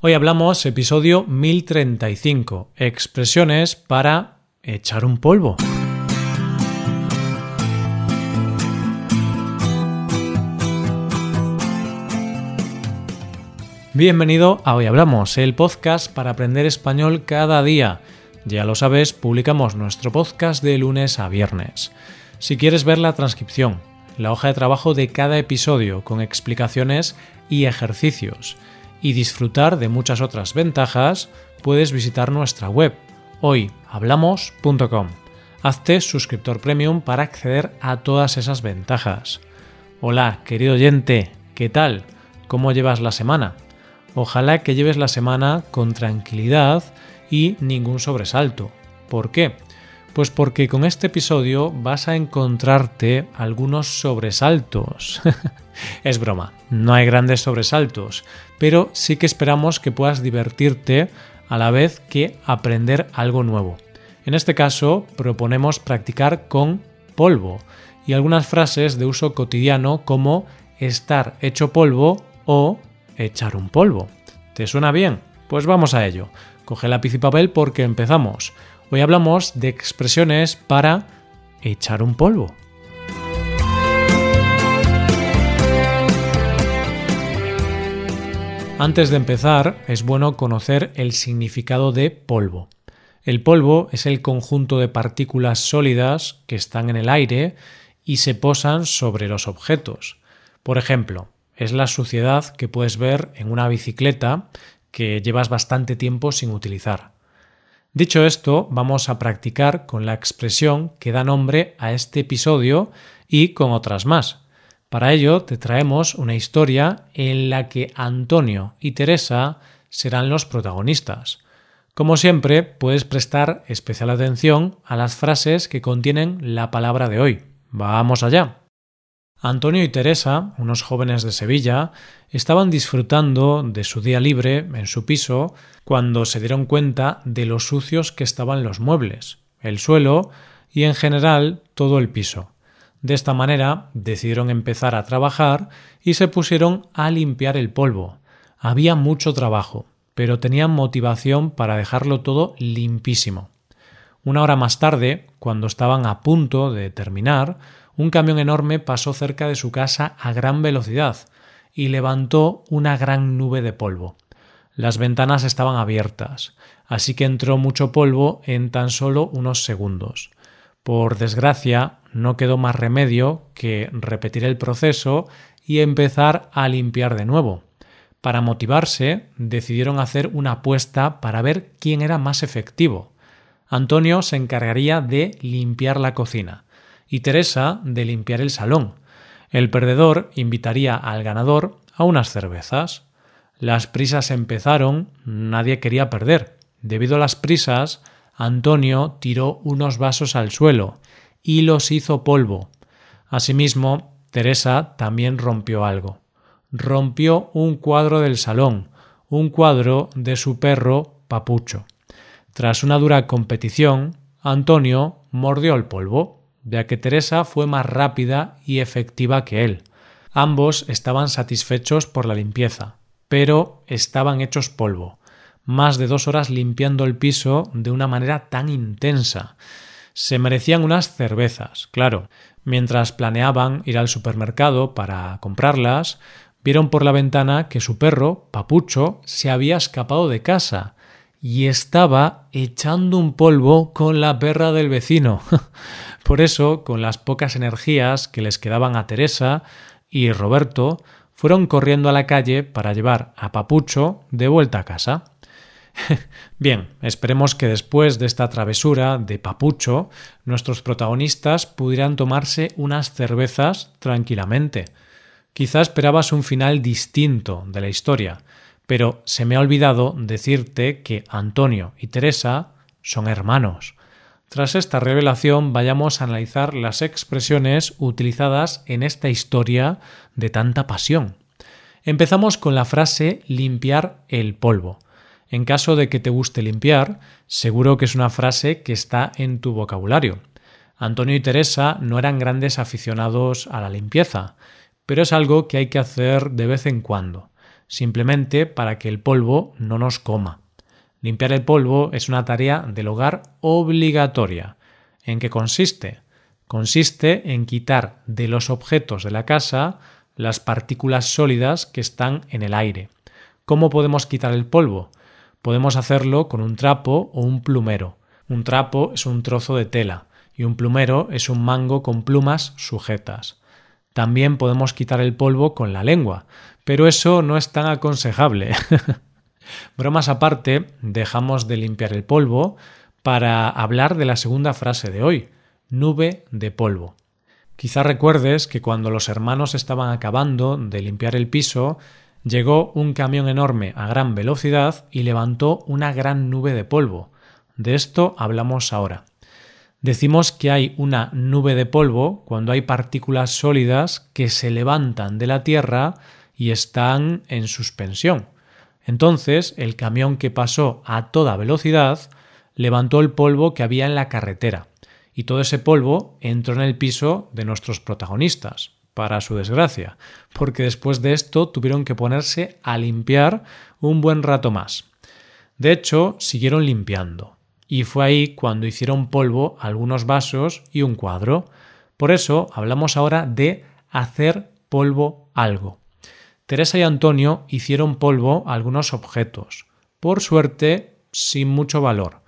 Hoy hablamos episodio 1035, expresiones para echar un polvo. Bienvenido a Hoy Hablamos, el podcast para aprender español cada día. Ya lo sabes, publicamos nuestro podcast de lunes a viernes. Si quieres ver la transcripción, la hoja de trabajo de cada episodio con explicaciones y ejercicios, y disfrutar de muchas otras ventajas, puedes visitar nuestra web hoyhablamos.com. Hazte suscriptor premium para acceder a todas esas ventajas. Hola, querido oyente, ¿qué tal? ¿Cómo llevas la semana? Ojalá que lleves la semana con tranquilidad y ningún sobresalto. ¿Por qué? Pues porque con este episodio vas a encontrarte algunos sobresaltos. es broma, no hay grandes sobresaltos, pero sí que esperamos que puedas divertirte a la vez que aprender algo nuevo. En este caso, proponemos practicar con polvo y algunas frases de uso cotidiano como estar hecho polvo o echar un polvo. ¿Te suena bien? Pues vamos a ello. Coge lápiz y papel porque empezamos. Hoy hablamos de expresiones para echar un polvo. Antes de empezar, es bueno conocer el significado de polvo. El polvo es el conjunto de partículas sólidas que están en el aire y se posan sobre los objetos. Por ejemplo, es la suciedad que puedes ver en una bicicleta que llevas bastante tiempo sin utilizar. Dicho esto, vamos a practicar con la expresión que da nombre a este episodio y con otras más. Para ello te traemos una historia en la que Antonio y Teresa serán los protagonistas. Como siempre, puedes prestar especial atención a las frases que contienen la palabra de hoy. Vamos allá. Antonio y Teresa, unos jóvenes de Sevilla, estaban disfrutando de su día libre en su piso cuando se dieron cuenta de lo sucios que estaban los muebles, el suelo y en general todo el piso. De esta manera decidieron empezar a trabajar y se pusieron a limpiar el polvo. Había mucho trabajo, pero tenían motivación para dejarlo todo limpísimo. Una hora más tarde, cuando estaban a punto de terminar, un camión enorme pasó cerca de su casa a gran velocidad y levantó una gran nube de polvo. Las ventanas estaban abiertas, así que entró mucho polvo en tan solo unos segundos. Por desgracia, no quedó más remedio que repetir el proceso y empezar a limpiar de nuevo. Para motivarse, decidieron hacer una apuesta para ver quién era más efectivo. Antonio se encargaría de limpiar la cocina y Teresa de limpiar el salón. El perdedor invitaría al ganador a unas cervezas. Las prisas empezaron, nadie quería perder. Debido a las prisas, Antonio tiró unos vasos al suelo y los hizo polvo. Asimismo, Teresa también rompió algo. Rompió un cuadro del salón, un cuadro de su perro Papucho. Tras una dura competición, Antonio mordió el polvo, ya que Teresa fue más rápida y efectiva que él. Ambos estaban satisfechos por la limpieza, pero estaban hechos polvo más de dos horas limpiando el piso de una manera tan intensa. Se merecían unas cervezas, claro. Mientras planeaban ir al supermercado para comprarlas, vieron por la ventana que su perro, Papucho, se había escapado de casa y estaba echando un polvo con la perra del vecino. por eso, con las pocas energías que les quedaban a Teresa y Roberto, fueron corriendo a la calle para llevar a Papucho de vuelta a casa. Bien, esperemos que después de esta travesura de papucho, nuestros protagonistas pudieran tomarse unas cervezas tranquilamente. Quizá esperabas un final distinto de la historia, pero se me ha olvidado decirte que Antonio y Teresa son hermanos. Tras esta revelación vayamos a analizar las expresiones utilizadas en esta historia de tanta pasión. Empezamos con la frase limpiar el polvo. En caso de que te guste limpiar, seguro que es una frase que está en tu vocabulario. Antonio y Teresa no eran grandes aficionados a la limpieza, pero es algo que hay que hacer de vez en cuando, simplemente para que el polvo no nos coma. Limpiar el polvo es una tarea del hogar obligatoria. ¿En qué consiste? Consiste en quitar de los objetos de la casa las partículas sólidas que están en el aire. ¿Cómo podemos quitar el polvo? Podemos hacerlo con un trapo o un plumero. Un trapo es un trozo de tela y un plumero es un mango con plumas sujetas. También podemos quitar el polvo con la lengua, pero eso no es tan aconsejable. Bromas aparte, dejamos de limpiar el polvo para hablar de la segunda frase de hoy, nube de polvo. Quizá recuerdes que cuando los hermanos estaban acabando de limpiar el piso, llegó un camión enorme a gran velocidad y levantó una gran nube de polvo. De esto hablamos ahora. Decimos que hay una nube de polvo cuando hay partículas sólidas que se levantan de la Tierra y están en suspensión. Entonces, el camión que pasó a toda velocidad levantó el polvo que había en la carretera, y todo ese polvo entró en el piso de nuestros protagonistas, para su desgracia, porque después de esto tuvieron que ponerse a limpiar un buen rato más. De hecho, siguieron limpiando, y fue ahí cuando hicieron polvo algunos vasos y un cuadro. Por eso hablamos ahora de hacer polvo algo. Teresa y Antonio hicieron polvo algunos objetos, por suerte sin mucho valor.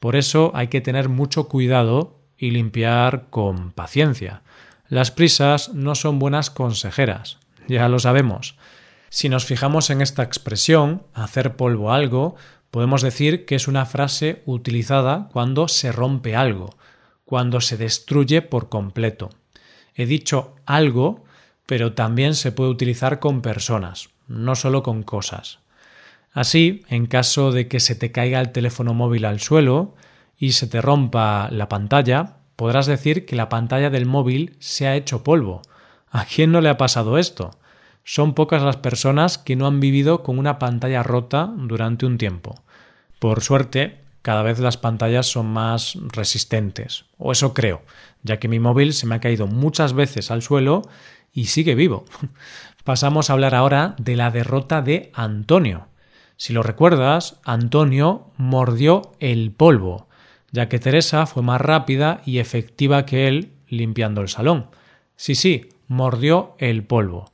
Por eso hay que tener mucho cuidado y limpiar con paciencia. Las prisas no son buenas consejeras, ya lo sabemos. Si nos fijamos en esta expresión, hacer polvo algo, Podemos decir que es una frase utilizada cuando se rompe algo, cuando se destruye por completo. He dicho algo, pero también se puede utilizar con personas, no solo con cosas. Así, en caso de que se te caiga el teléfono móvil al suelo y se te rompa la pantalla, podrás decir que la pantalla del móvil se ha hecho polvo. ¿A quién no le ha pasado esto? Son pocas las personas que no han vivido con una pantalla rota durante un tiempo. Por suerte, cada vez las pantallas son más resistentes, o eso creo, ya que mi móvil se me ha caído muchas veces al suelo y sigue vivo. Pasamos a hablar ahora de la derrota de Antonio. Si lo recuerdas, Antonio mordió el polvo, ya que Teresa fue más rápida y efectiva que él limpiando el salón. Sí, sí, mordió el polvo.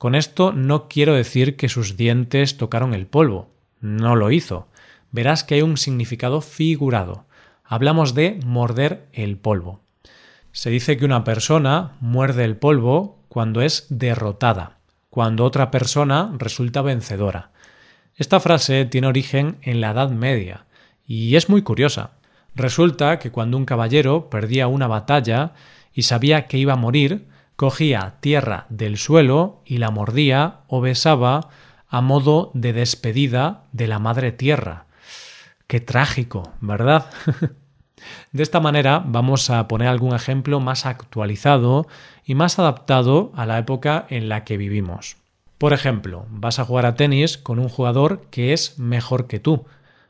Con esto no quiero decir que sus dientes tocaron el polvo. No lo hizo. Verás que hay un significado figurado. Hablamos de morder el polvo. Se dice que una persona muerde el polvo cuando es derrotada, cuando otra persona resulta vencedora. Esta frase tiene origen en la Edad Media y es muy curiosa. Resulta que cuando un caballero perdía una batalla y sabía que iba a morir, cogía tierra del suelo y la mordía o besaba a modo de despedida de la madre tierra. Qué trágico, ¿verdad? de esta manera vamos a poner algún ejemplo más actualizado y más adaptado a la época en la que vivimos. Por ejemplo, vas a jugar a tenis con un jugador que es mejor que tú.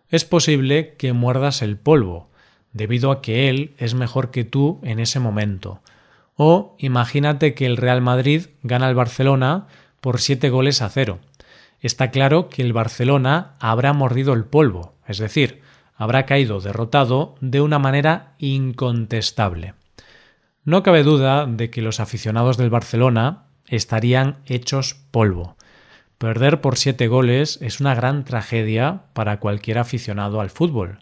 Es posible que muerdas el polvo, debido a que él es mejor que tú en ese momento. O imagínate que el Real Madrid gana al Barcelona por siete goles a cero. Está claro que el Barcelona habrá mordido el polvo, es decir, habrá caído derrotado de una manera incontestable. No cabe duda de que los aficionados del Barcelona estarían hechos polvo. Perder por siete goles es una gran tragedia para cualquier aficionado al fútbol.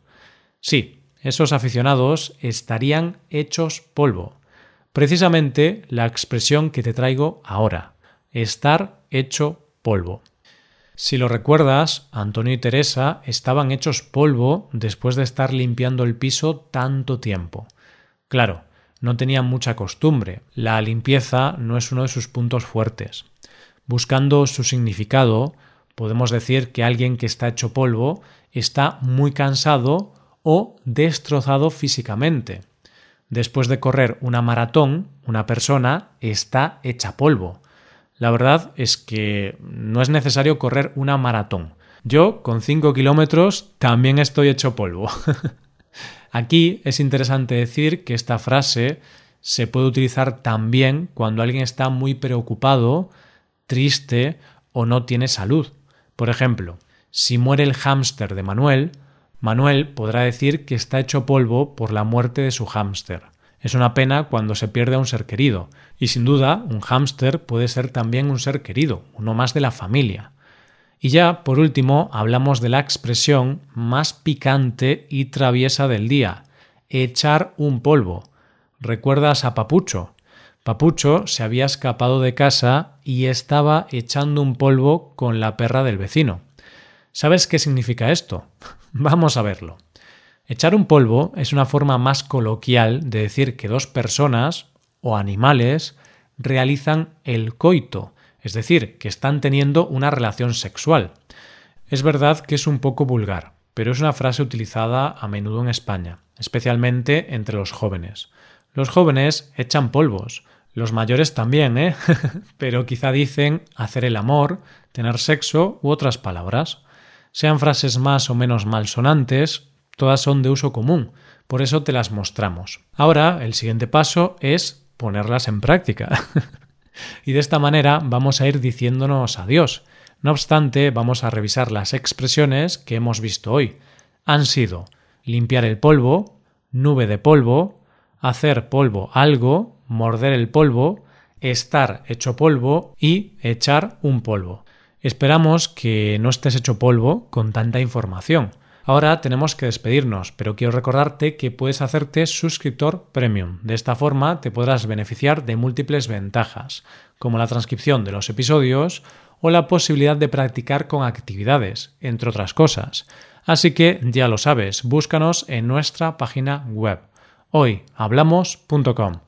Sí, esos aficionados estarían hechos polvo. Precisamente la expresión que te traigo ahora, estar hecho polvo. Si lo recuerdas, Antonio y Teresa estaban hechos polvo después de estar limpiando el piso tanto tiempo. Claro, no tenían mucha costumbre, la limpieza no es uno de sus puntos fuertes. Buscando su significado, podemos decir que alguien que está hecho polvo está muy cansado o destrozado físicamente. Después de correr una maratón, una persona está hecha polvo. La verdad es que no es necesario correr una maratón. Yo, con 5 kilómetros, también estoy hecho polvo. Aquí es interesante decir que esta frase se puede utilizar también cuando alguien está muy preocupado, triste o no tiene salud. Por ejemplo, si muere el hámster de Manuel, Manuel podrá decir que está hecho polvo por la muerte de su hámster. Es una pena cuando se pierde a un ser querido, y sin duda un hámster puede ser también un ser querido, uno más de la familia. Y ya, por último, hablamos de la expresión más picante y traviesa del día, echar un polvo. ¿Recuerdas a Papucho? Papucho se había escapado de casa y estaba echando un polvo con la perra del vecino. ¿Sabes qué significa esto? Vamos a verlo. Echar un polvo es una forma más coloquial de decir que dos personas o animales realizan el coito, es decir, que están teniendo una relación sexual. Es verdad que es un poco vulgar, pero es una frase utilizada a menudo en España, especialmente entre los jóvenes. Los jóvenes echan polvos, los mayores también, ¿eh? pero quizá dicen hacer el amor, tener sexo u otras palabras. Sean frases más o menos malsonantes, todas son de uso común, por eso te las mostramos. Ahora, el siguiente paso es ponerlas en práctica. y de esta manera vamos a ir diciéndonos adiós. No obstante, vamos a revisar las expresiones que hemos visto hoy. Han sido limpiar el polvo, nube de polvo, hacer polvo algo, morder el polvo, estar hecho polvo y echar un polvo. Esperamos que no estés hecho polvo con tanta información. Ahora tenemos que despedirnos, pero quiero recordarte que puedes hacerte suscriptor premium. De esta forma te podrás beneficiar de múltiples ventajas, como la transcripción de los episodios o la posibilidad de practicar con actividades, entre otras cosas. Así que ya lo sabes, búscanos en nuestra página web hoyhablamos.com.